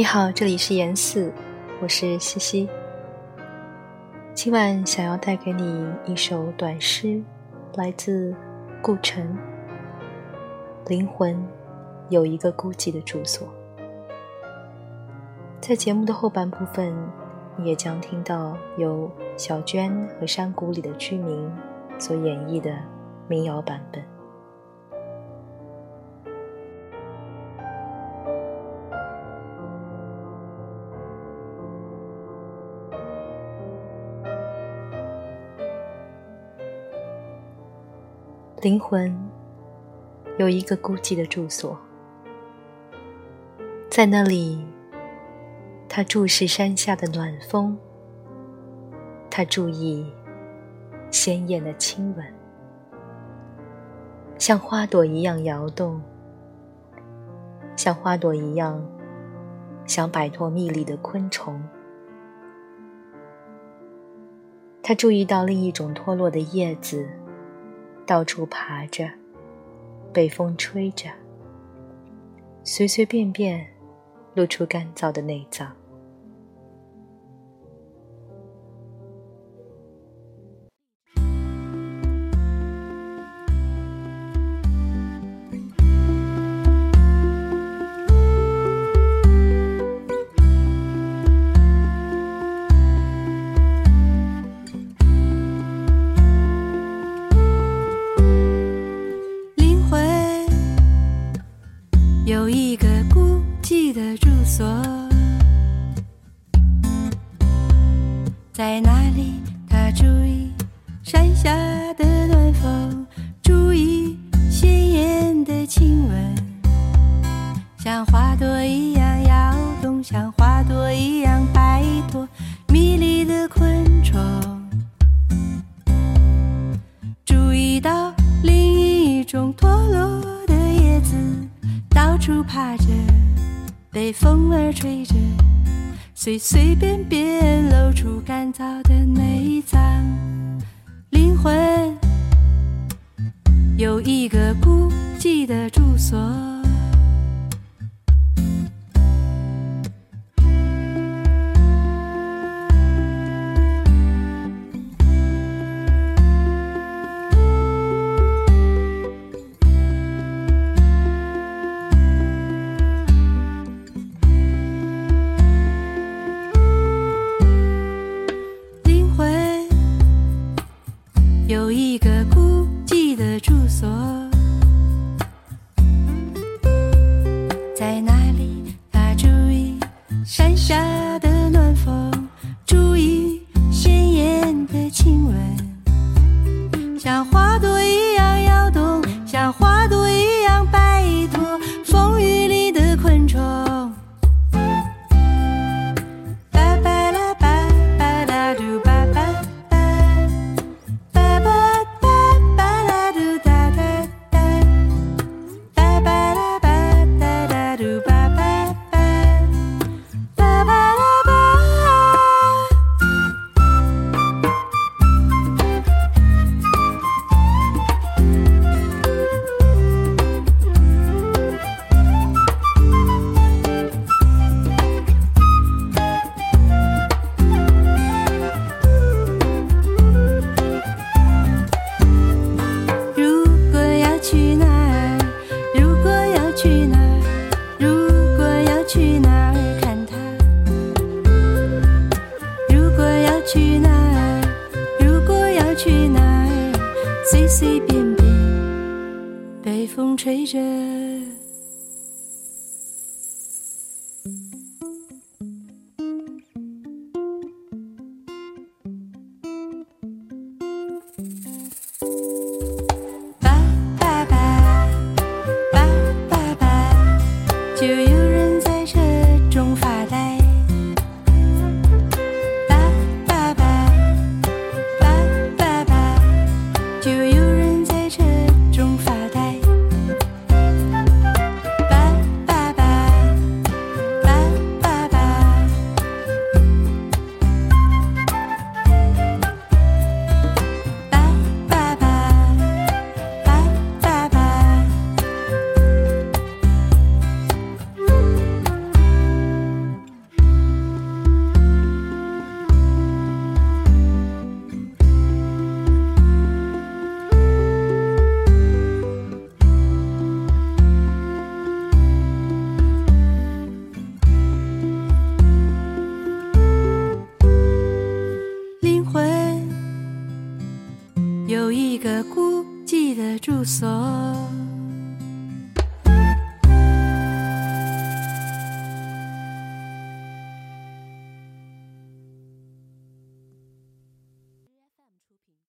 你好，这里是严四，我是西西。今晚想要带给你一首短诗，来自顾城。灵魂有一个孤寂的住所。在节目的后半部分，你也将听到由小娟和山谷里的居民所演绎的民谣版本。灵魂有一个孤寂的住所，在那里，他注视山下的暖风，他注意鲜艳的亲吻，像花朵一样摇动，像花朵一样想摆脱蜜里的昆虫。他注意到另一种脱落的叶子。到处爬着，被风吹着，随随便便露出干燥的内脏。在哪里？他注意山下的暖风，注意鲜艳的亲吻，像花朵一样摇动，像花朵一样摆脱迷离的昆虫。注意到另一种脱落的叶子，到处爬着，风儿吹着。随随便便露出干燥的内脏，灵魂有一个孤寂的住所。有一个故。一遍遍被风吹着住所。